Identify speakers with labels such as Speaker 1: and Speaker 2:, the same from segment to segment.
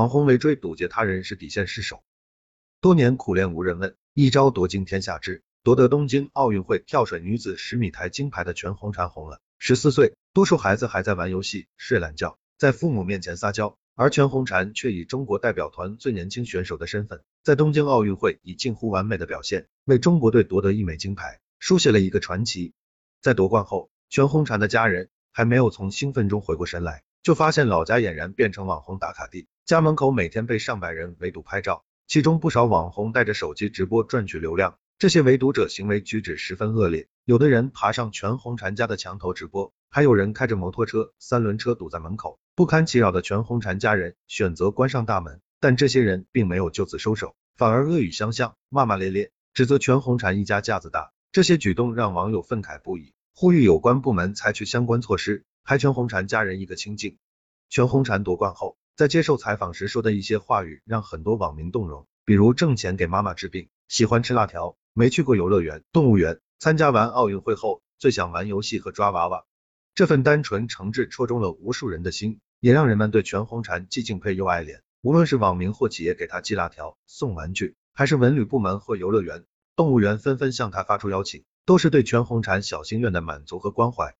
Speaker 1: 网红围追堵截他人是底线失守，多年苦练无人问，一朝夺尽天下知。夺得东京奥运会跳水女子十米台金牌的全红婵红了。十四岁，多数孩子还在玩游戏、睡懒觉，在父母面前撒娇，而全红婵却以中国代表团最年轻选手的身份，在东京奥运会以近乎完美的表现，为中国队夺得一枚金牌，书写了一个传奇。在夺冠后，全红婵的家人还没有从兴奋中回过神来，就发现老家俨然变成网红打卡地，家门口每天被上百人围堵拍照，其中不少网红带着手机直播赚取流量。这些围堵者行为举止十分恶劣，有的人爬上全红婵家的墙头直播，还有人开着摩托车、三轮车堵在门口，不堪其扰的全红婵家人选择关上大门。但这些人并没有就此收手，反而恶语相向，骂骂咧咧，指责全红婵一家架子大。这些举动让网友愤慨不已，呼吁有关部门采取相关措施，还全红婵家人一个清净。全红婵夺冠后，在接受采访时说的一些话语，让很多网民动容，比如挣钱给妈妈治病，喜欢吃辣条。没去过游乐园、动物园，参加完奥运会后最想玩游戏和抓娃娃。这份单纯诚挚戳中了无数人的心，也让人们对全红婵既敬佩又爱怜。无论是网民或企业给她寄辣条、送玩具，还是文旅部门或游乐园、动物园纷纷向她发出邀请，都是对全红婵小心愿的满足和关怀。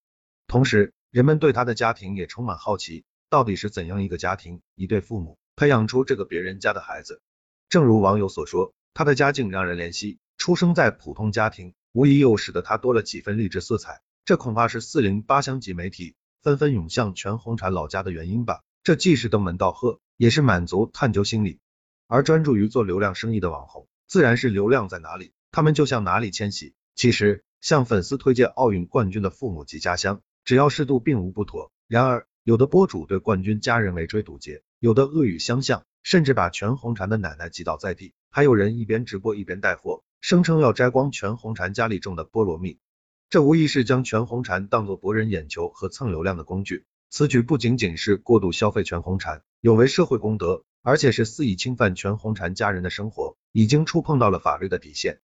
Speaker 1: 同时，人们对她的家庭也充满好奇，到底是怎样一个家庭，一对父母培养出这个别人家的孩子？正如网友所说，他的家境让人怜惜。出生在普通家庭，无疑又使得他多了几分励志色彩。这恐怕是四零八乡级媒体纷纷涌向全红婵老家的原因吧。这既是登门道贺，也是满足探究心理。而专注于做流量生意的网红，自然是流量在哪里，他们就向哪里迁徙。其实，向粉丝推荐奥运冠军的父母及家乡，只要适度，并无不妥。然而，有的博主对冠军家人围追堵截，有的恶语相向，甚至把全红婵的奶奶挤倒在地，还有人一边直播一边带货。声称要摘光全红婵家里种的菠萝蜜，这无疑是将全红婵当作博人眼球和蹭流量的工具。此举不仅仅是过度消费全红婵，有违社会公德，而且是肆意侵犯全红婵家人的生活，已经触碰到了法律的底线。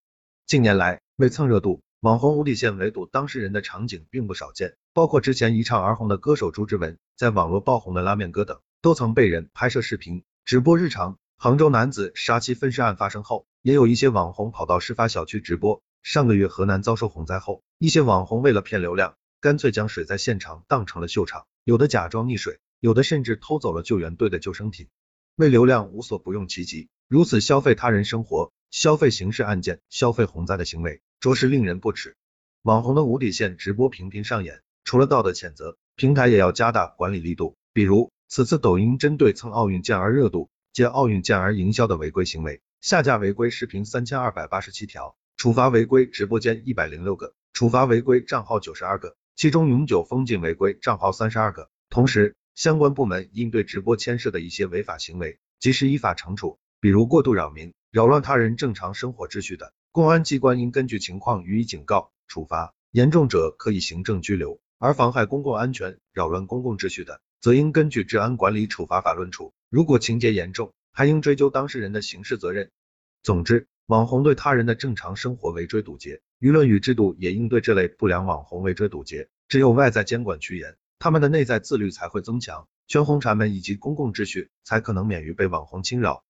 Speaker 1: 近年来，为蹭热度，网红无底线围堵当事人的场景并不少见，包括之前一唱而红的歌手朱之文，在网络爆红的拉面哥等，都曾被人拍摄视频直播日常。杭州男子杀妻分尸案发生后。也有一些网红跑到事发小区直播。上个月河南遭受洪灾后，一些网红为了骗流量，干脆将水灾现场当成了秀场，有的假装溺水，有的甚至偷走了救援队的救生艇，为流量无所不用其极。如此消费他人生活、消费刑事案件、消费洪灾的行为，着实令人不齿。网红的无底线直播频频上演，除了道德谴责，平台也要加大管理力度。比如，此次抖音针对蹭奥运健儿热度、借奥运健儿营销的违规行为。下架违规视频三千二百八十七条，处罚违规直播间一百零六个，处罚违规账号九十二个，其中永久封禁违规账号三十二个。同时，相关部门应对直播牵涉的一些违法行为及时依法惩处，比如过度扰民、扰乱他人正常生活秩序的，公安机关应根据情况予以警告、处罚，严重者可以行政拘留；而妨害公共安全、扰乱公共秩序的，则应根据治安管理处罚法论处，如果情节严重，还应追究当事人的刑事责任。总之，网红对他人的正常生活围追堵截，舆论与制度也应对这类不良网红围追堵截。只有外在监管趋严，他们的内在自律才会增强，全红婵们以及公共秩序才可能免于被网红侵扰。